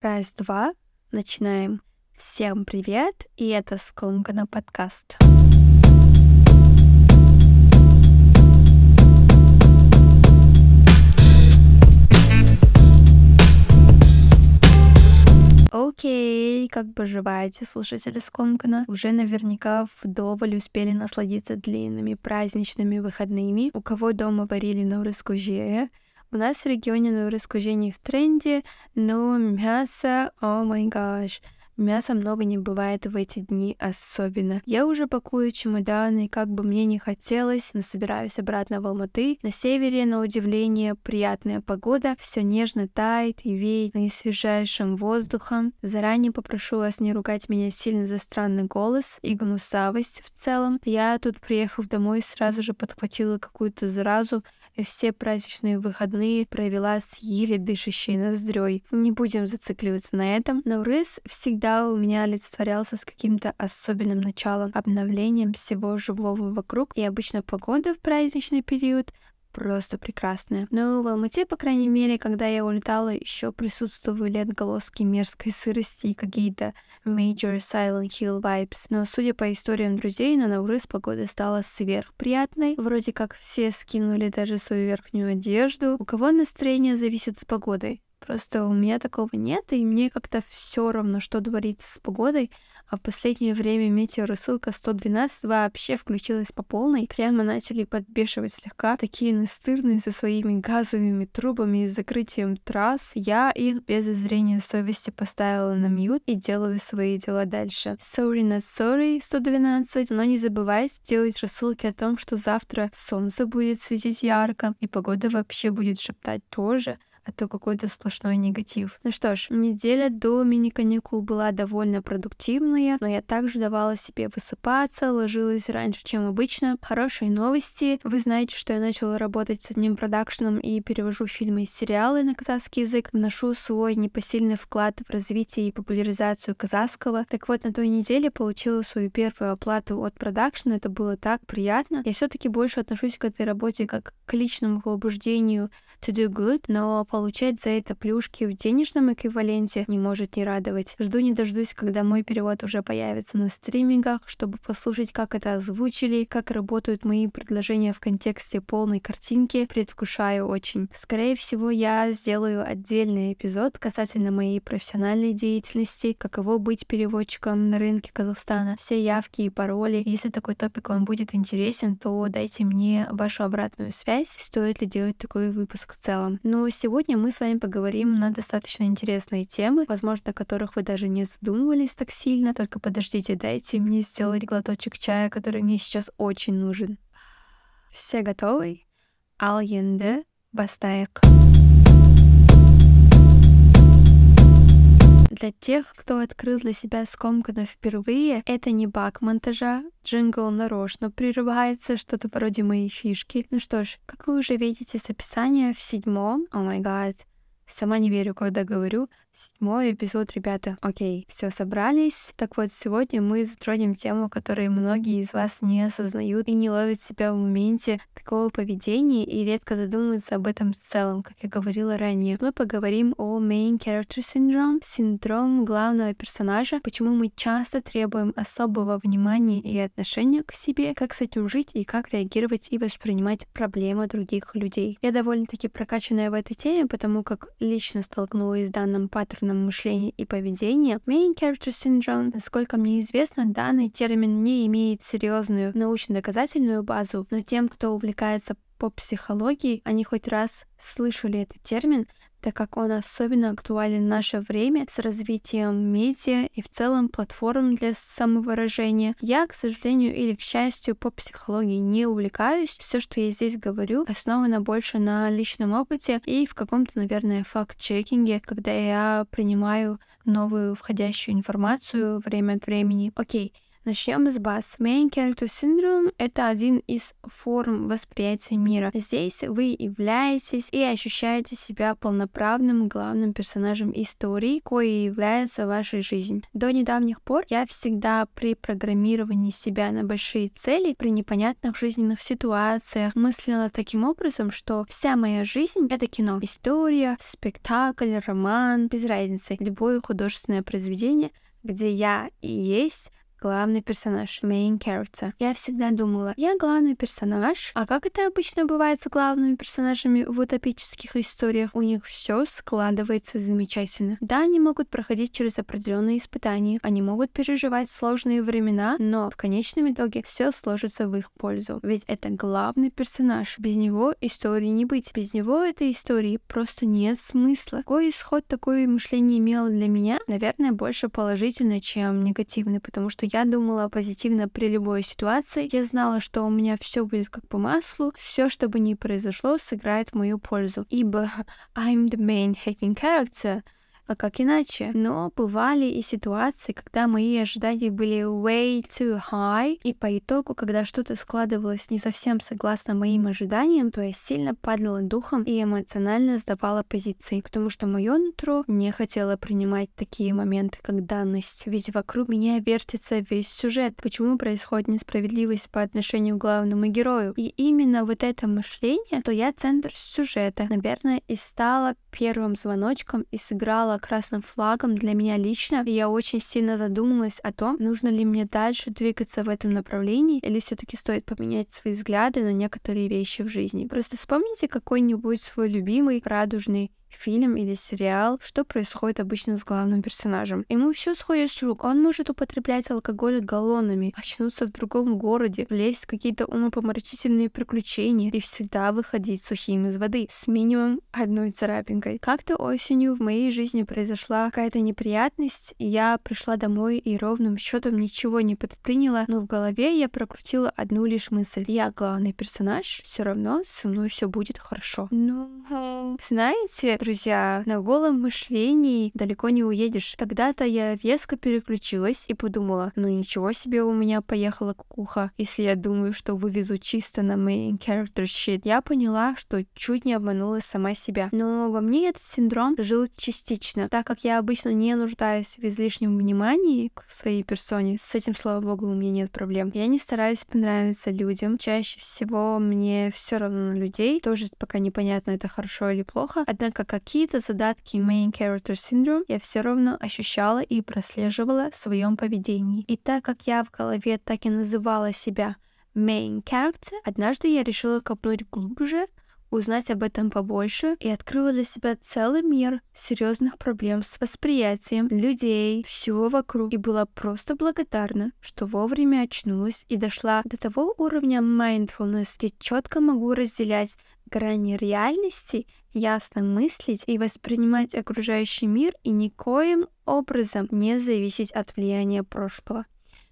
Раз, два, начинаем. Всем привет, и это Скомкана подкаст. Окей, как поживаете, слушатели Скомкана? Уже наверняка вдоволь успели насладиться длинными праздничными выходными. У кого дома варили на кужея, у нас в регионе новораскужение в тренде, но мясо, о май гаш, Мяса много не бывает в эти дни особенно. Я уже пакую чемоданы, как бы мне не хотелось, но собираюсь обратно в Алматы. На севере, на удивление, приятная погода, все нежно тает и веет наисвежайшим воздухом. Заранее попрошу вас не ругать меня сильно за странный голос и гнусавость в целом. Я тут, приехав домой, сразу же подхватила какую-то заразу, все праздничные выходные провела с еле дышащей ноздрёй. Не будем зацикливаться на этом. Но рыс всегда у меня олицетворялся с каким-то особенным началом, обновлением всего живого вокруг, и обычно погода в праздничный период просто прекрасная. Но в Алмате, по крайней мере, когда я улетала, еще присутствовали отголоски мерзкой сырости и какие-то major Silent Hill vibes. Но судя по историям друзей, на Наурыз погода стала сверхприятной. Вроде как все скинули даже свою верхнюю одежду. У кого настроение зависит с погодой? Просто у меня такого нет, и мне как-то все равно, что творится с погодой. А в последнее время метеорассылка 112 вообще включилась по полной. Прямо начали подбешивать слегка. Такие настырные со своими газовыми трубами и закрытием трасс. Я их без зрения совести поставила на мьют и делаю свои дела дальше. Sorry not sorry 112, но не забывайте делать рассылки о том, что завтра солнце будет светить ярко, и погода вообще будет шептать тоже а то какой-то сплошной негатив. Ну что ж, неделя до мини-каникул была довольно продуктивная, но я также давала себе высыпаться, ложилась раньше, чем обычно. Хорошие новости. Вы знаете, что я начала работать с одним продакшеном и перевожу фильмы и сериалы на казахский язык, вношу свой непосильный вклад в развитие и популяризацию казахского. Так вот, на той неделе получила свою первую оплату от продакшена, это было так приятно. Я все таки больше отношусь к этой работе как к личному побуждению to do good, но получать за это плюшки в денежном эквиваленте не может не радовать. Жду не дождусь, когда мой перевод уже появится на стримингах, чтобы послушать, как это озвучили, как работают мои предложения в контексте полной картинки. Предвкушаю очень. Скорее всего, я сделаю отдельный эпизод касательно моей профессиональной деятельности, каково быть переводчиком на рынке Казахстана, все явки и пароли. Если такой топик вам будет интересен, то дайте мне вашу обратную связь, стоит ли делать такой выпуск в целом. Но сегодня Сегодня мы с вами поговорим на достаточно интересные темы, возможно, о которых вы даже не задумывались так сильно. Только подождите, дайте мне сделать глоточек чая, который мне сейчас очень нужен. Все готовы? Альенде бастайк. Для тех, кто открыл для себя скомканно впервые, это не баг монтажа, джингл нарочно прерывается, что-то вроде моей фишки. Ну что ж, как вы уже видите с описания, в седьмом, о май гад, сама не верю, когда говорю, Седьмой эпизод, ребята. Окей, все собрались. Так вот, сегодня мы затронем тему, которую многие из вас не осознают и не ловят себя в моменте такого поведения и редко задумываются об этом в целом, как я говорила ранее. Мы поговорим о Main Character Syndrome, синдром главного персонажа, почему мы часто требуем особого внимания и отношения к себе, как с этим жить и как реагировать и воспринимать проблемы других людей. Я довольно-таки прокачанная в этой теме, потому как лично столкнулась с данным паттерном паттернам мышления и поведения. Main Character Syndrome, насколько мне известно, данный термин не имеет серьезную научно-доказательную базу, но тем, кто увлекается по психологии, они хоть раз слышали этот термин, так как он особенно актуален в наше время с развитием медиа и в целом платформ для самовыражения. Я, к сожалению или к счастью, по психологии не увлекаюсь. Все, что я здесь говорю, основано больше на личном опыте и в каком-то, наверное, факт-чекинге, когда я принимаю новую входящую информацию время от времени. Окей, Начнем с баз. Character Syndrome — это один из форм восприятия мира. Здесь вы являетесь и ощущаете себя полноправным главным персонажем истории, кое является вашей жизнью. До недавних пор я всегда при программировании себя на большие цели, при непонятных жизненных ситуациях мыслила таким образом, что вся моя жизнь — это кино. История, спектакль, роман, без разницы, любое художественное произведение, где я и есть главный персонаж, main character. Я всегда думала, я главный персонаж, а как это обычно бывает с главными персонажами в утопических историях? У них все складывается замечательно. Да, они могут проходить через определенные испытания, они могут переживать сложные времена, но в конечном итоге все сложится в их пользу. Ведь это главный персонаж. Без него истории не быть. Без него этой истории просто нет смысла. Какой исход такое мышление имело для меня? Наверное, больше положительный, чем негативный, потому что я думала позитивно при любой ситуации. Я знала, что у меня все будет как по маслу, все, что бы ни произошло, сыграет в мою пользу. Ибо I'm the main hacking character — а как иначе? Но бывали и ситуации, когда мои ожидания были way too high, и по итогу, когда что-то складывалось не совсем согласно моим ожиданиям, то я сильно падала духом и эмоционально сдавала позиции, потому что мое нутро не хотело принимать такие моменты как данность, ведь вокруг меня вертится весь сюжет, почему происходит несправедливость по отношению к главному герою. И именно вот это мышление, то я центр сюжета, наверное, и стала первым звоночком и сыграла красным флагом для меня лично. И я очень сильно задумалась о том, нужно ли мне дальше двигаться в этом направлении, или все-таки стоит поменять свои взгляды на некоторые вещи в жизни. Просто вспомните какой-нибудь свой любимый радужный фильм или сериал, что происходит обычно с главным персонажем. Ему все сходит с рук. Он может употреблять алкоголь галлонами, очнуться в другом городе, влезть в какие-то умопомрачительные приключения и всегда выходить сухим из воды, с минимум одной царапинкой. Как-то осенью в моей жизни произошла какая-то неприятность, и я пришла домой и ровным счетом ничего не предприняла, но в голове я прокрутила одну лишь мысль. Я главный персонаж, все равно со мной все будет хорошо. Ну, знаете, друзья, на голом мышлении далеко не уедешь. Тогда-то я резко переключилась и подумала, ну ничего себе у меня поехала кукуха, если я думаю, что вывезу чисто на main character shit. Я поняла, что чуть не обманула сама себя. Но во мне этот синдром жил частично, так как я обычно не нуждаюсь в излишнем внимании к своей персоне. С этим, слава богу, у меня нет проблем. Я не стараюсь понравиться людям. Чаще всего мне все равно на людей. Тоже пока непонятно, это хорошо или плохо. Однако какие-то задатки main character syndrome я все равно ощущала и прослеживала в своем поведении. И так как я в голове так и называла себя main character, однажды я решила копнуть глубже, узнать об этом побольше и открыла для себя целый мир серьезных проблем с восприятием людей, всего вокруг, и была просто благодарна, что вовремя очнулась и дошла до того уровня mindfulness, где четко могу разделять грани реальности, ясно мыслить и воспринимать окружающий мир и никоим образом не зависеть от влияния прошлого.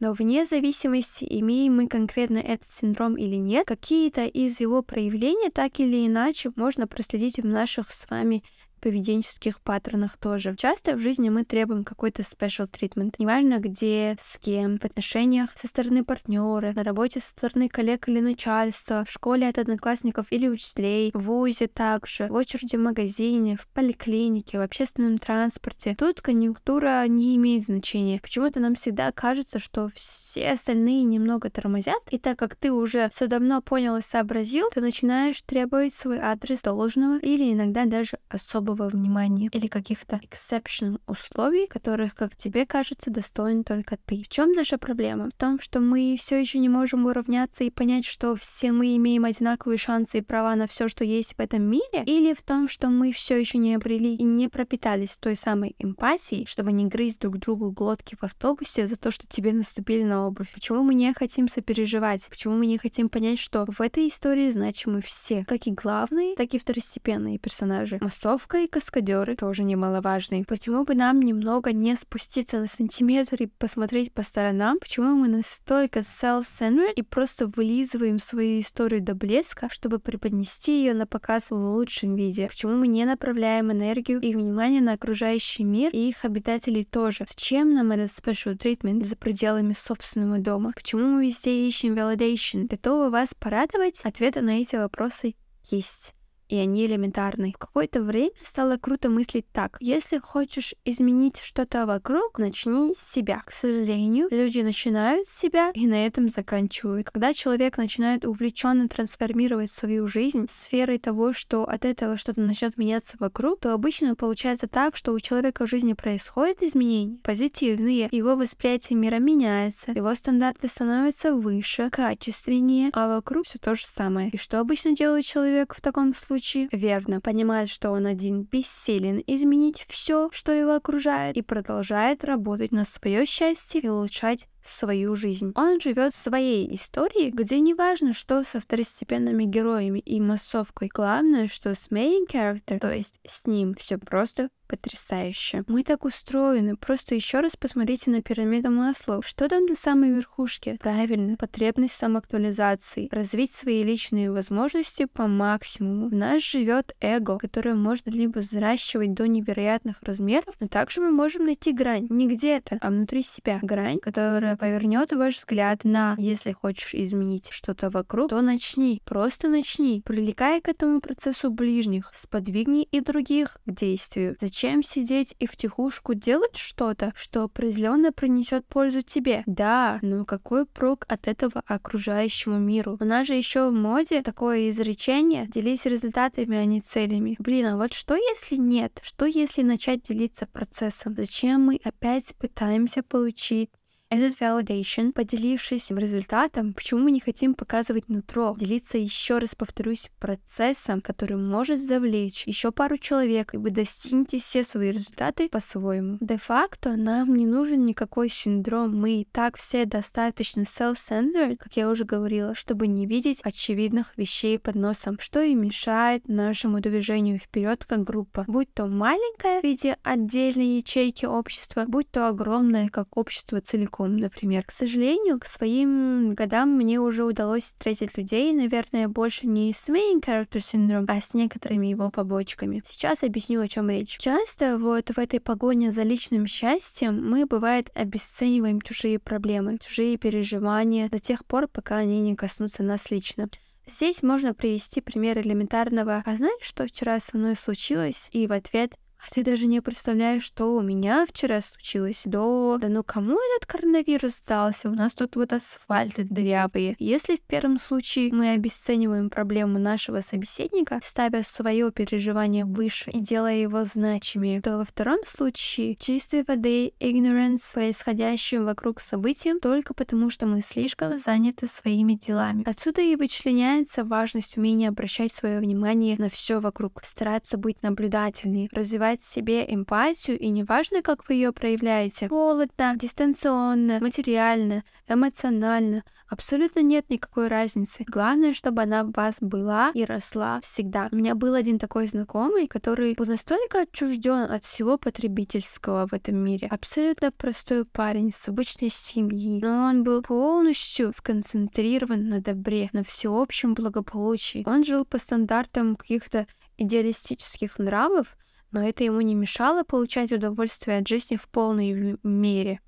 Но вне зависимости, имеем мы конкретно этот синдром или нет, какие-то из его проявлений так или иначе можно проследить в наших с вами поведенческих паттернах тоже. Часто в жизни мы требуем какой-то special treatment. Неважно где, с кем, в отношениях со стороны партнера, на работе со стороны коллег или начальства, в школе от одноклассников или учителей, в ВУЗе также, в очереди в магазине, в поликлинике, в общественном транспорте. Тут конъюнктура не имеет значения. Почему-то нам всегда кажется, что все остальные немного тормозят, и так как ты уже все давно понял и сообразил, ты начинаешь требовать свой адрес должного или иногда даже особо особого внимания или каких-то exception условий, которых, как тебе кажется, достоин только ты. В чем наша проблема? В том, что мы все еще не можем уравняться и понять, что все мы имеем одинаковые шансы и права на все, что есть в этом мире, или в том, что мы все еще не обрели и не пропитались той самой эмпатией, чтобы не грызть друг другу глотки в автобусе за то, что тебе наступили на обувь. Почему мы не хотим сопереживать? Почему мы не хотим понять, что в этой истории значимы все, как и главные, так и второстепенные персонажи. Массовка и каскадеры, тоже немаловажные. Почему бы нам немного не спуститься на сантиметр и посмотреть по сторонам? Почему мы настолько self-centered и просто вылизываем свою историю до блеска, чтобы преподнести ее на показ в лучшем виде? Почему мы не направляем энергию и внимание на окружающий мир и их обитателей тоже? Зачем нам этот special treatment за пределами собственного дома? Почему мы везде ищем validation? Готовы вас порадовать? Ответы на эти вопросы есть и они элементарны. В какое-то время стало круто мыслить так. Если хочешь изменить что-то вокруг, начни с себя. К сожалению, люди начинают с себя и на этом заканчивают. Когда человек начинает увлеченно трансформировать свою жизнь сферой того, что от этого что-то начнет меняться вокруг, то обычно получается так, что у человека в жизни происходят изменения позитивные, его восприятие мира меняется, его стандарты становятся выше, качественнее, а вокруг все то же самое. И что обычно делает человек в таком случае? Случае верно понимает, что он один бессилен изменить все, что его окружает, и продолжает работать на свое счастье и улучшать свою жизнь. Он живет своей историей, где не важно, что со второстепенными героями и массовкой. Главное, что с main character, то есть с ним, все просто потрясающе. Мы так устроены. Просто еще раз посмотрите на пирамиду Маслоу. Что там на самой верхушке? Правильно, потребность самоактуализации. Развить свои личные возможности по максимуму. В нас живет эго, которое можно либо взращивать до невероятных размеров, но также мы можем найти грань. Не где-то, а внутри себя. Грань, которая повернет ваш взгляд на «если хочешь изменить что-то вокруг, то начни, просто начни, привлекай к этому процессу ближних, сподвигни и других к действию. Зачем сидеть и втихушку делать что-то, что определенно принесет пользу тебе? Да, но какой прок от этого окружающему миру? У нас же еще в моде такое изречение «делись результатами, а не целями». Блин, а вот что если нет? Что если начать делиться процессом? Зачем мы опять пытаемся получить этот validation, поделившись результатом, почему мы не хотим показывать нутро, делиться еще раз, повторюсь, процессом, который может завлечь еще пару человек, и вы достигнете все свои результаты по-своему. Де-факто нам не нужен никакой синдром, мы и так все достаточно self-centered, как я уже говорила, чтобы не видеть очевидных вещей под носом, что и мешает нашему движению вперед как группа, будь то маленькая в виде отдельной ячейки общества, будь то огромное как общество целиком языком, например. К сожалению, к своим годам мне уже удалось встретить людей, наверное, больше не с main character syndrome, а с некоторыми его побочками. Сейчас объясню, о чем речь. Часто вот в этой погоне за личным счастьем мы, бывает, обесцениваем чужие проблемы, чужие переживания до тех пор, пока они не коснутся нас лично. Здесь можно привести пример элементарного «А знаешь, что вчера со мной случилось?» и в ответ а ты даже не представляешь, что у меня вчера случилось. До... Да ну кому этот коронавирус дался? У нас тут вот асфальты дрябые. Если в первом случае мы обесцениваем проблему нашего собеседника, ставя свое переживание выше и делая его значимее, то во втором случае чистой воды ignorance происходящим вокруг событиям только потому, что мы слишком заняты своими делами. Отсюда и вычленяется важность умения обращать свое внимание на все вокруг, стараться быть наблюдательнее, развивать развивать в себе эмпатию, и неважно, как вы ее проявляете, холодно, дистанционно, материально, эмоционально, абсолютно нет никакой разницы. Главное, чтобы она в вас была и росла всегда. У меня был один такой знакомый, который был настолько отчужден от всего потребительского в этом мире. Абсолютно простой парень с обычной семьи, но он был полностью сконцентрирован на добре, на всеобщем благополучии. Он жил по стандартам каких-то идеалистических нравов, но это ему не мешало получать удовольствие от жизни в полной мере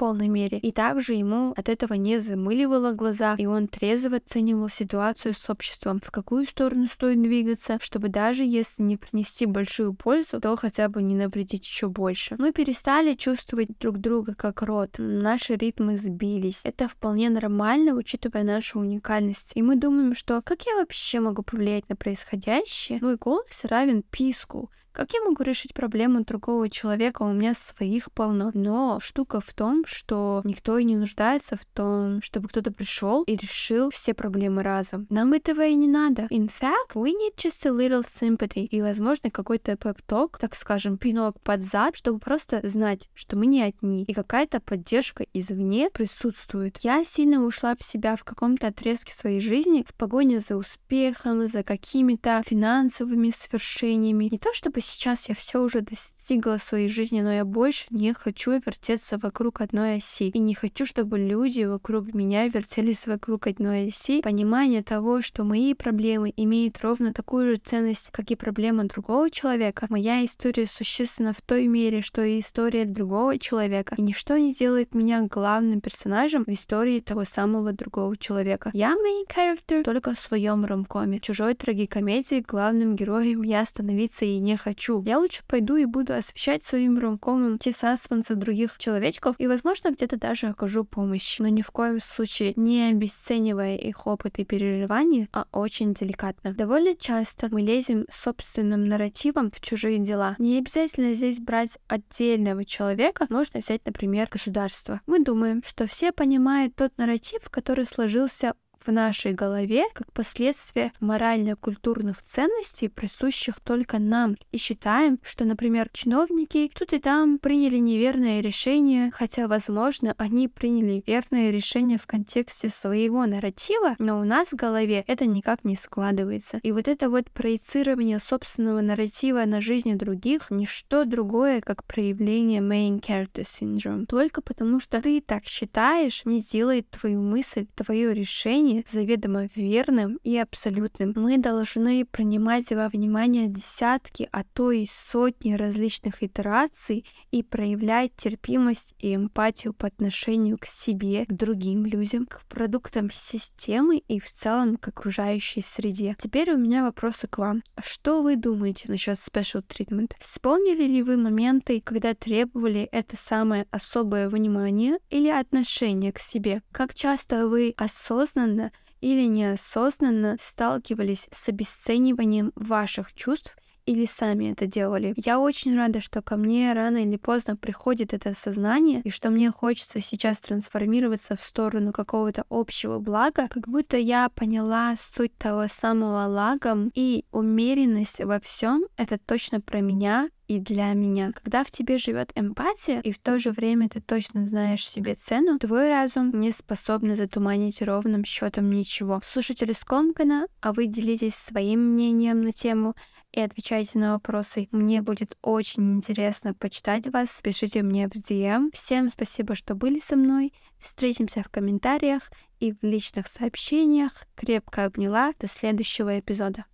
полной мере. И также ему от этого не замыливало глаза, и он трезво оценивал ситуацию с обществом, в какую сторону стоит двигаться, чтобы даже если не принести большую пользу, то хотя бы не навредить еще больше. Мы перестали чувствовать друг друга как род, наши ритмы сбились. Это вполне нормально, учитывая нашу уникальность. И мы думаем, что как я вообще могу повлиять на происходящее? Мой голос равен писку. Как я могу решить проблему другого человека? У меня своих полно. Но штука в том, что никто и не нуждается в том, чтобы кто-то пришел и решил все проблемы разом. Нам этого и не надо. In fact, we need just a little sympathy. И, возможно, какой-то пеп-ток, так скажем, пинок под зад, чтобы просто знать, что мы не одни. И какая-то поддержка извне присутствует. Я сильно ушла в себя в каком-то отрезке своей жизни в погоне за успехом, за какими-то финансовыми свершениями. Не то чтобы бы сейчас я все уже достигла своей жизни, но я больше не хочу вертеться вокруг одной оси. И не хочу, чтобы люди вокруг меня вертелись вокруг одной оси. Понимание того, что мои проблемы имеют ровно такую же ценность, как и проблема другого человека. Моя история существенна в той мере, что и история другого человека. И ничто не делает меня главным персонажем в истории того самого другого человека. Я main character только в своем ромкоме. В чужой трагикомедии главным героем я становиться и не хочу. Я лучше пойду и буду освещать своим ромкомом те саспенсы других человечков и, возможно, где-то даже окажу помощь. Но ни в коем случае не обесценивая их опыт и переживания, а очень деликатно. Довольно часто мы лезем собственным нарративом в чужие дела. Не обязательно здесь брать отдельного человека, можно взять, например, государство. Мы думаем, что все понимают тот нарратив, который сложился в нашей голове как последствие морально-культурных ценностей, присущих только нам. И считаем, что, например, чиновники тут и там приняли неверное решение, хотя, возможно, они приняли верное решение в контексте своего нарратива, но у нас в голове это никак не складывается. И вот это вот проецирование собственного нарратива на жизни других — ничто другое, как проявление main character syndrome. Только потому, что ты так считаешь, не делает твою мысль, твое решение мнение заведомо верным и абсолютным. Мы должны принимать во внимание десятки, а то и сотни различных итераций и проявлять терпимость и эмпатию по отношению к себе, к другим людям, к продуктам системы и в целом к окружающей среде. Теперь у меня вопросы к вам. Что вы думаете насчет special treatment? Вспомнили ли вы моменты, когда требовали это самое особое внимание или отношение к себе? Как часто вы осознанно или неосознанно сталкивались с обесцениванием ваших чувств или сами это делали. Я очень рада, что ко мне рано или поздно приходит это осознание, и что мне хочется сейчас трансформироваться в сторону какого-то общего блага, как будто я поняла суть того самого лагом и умеренность во всем это точно про меня, и для меня. Когда в тебе живет эмпатия, и в то же время ты точно знаешь себе цену, твой разум не способен затуманить ровным счетом ничего. Слушатели скомкана, а вы делитесь своим мнением на тему и отвечайте на вопросы. Мне будет очень интересно почитать вас. Пишите мне в DM. Всем спасибо, что были со мной. Встретимся в комментариях и в личных сообщениях. Крепко обняла. До следующего эпизода.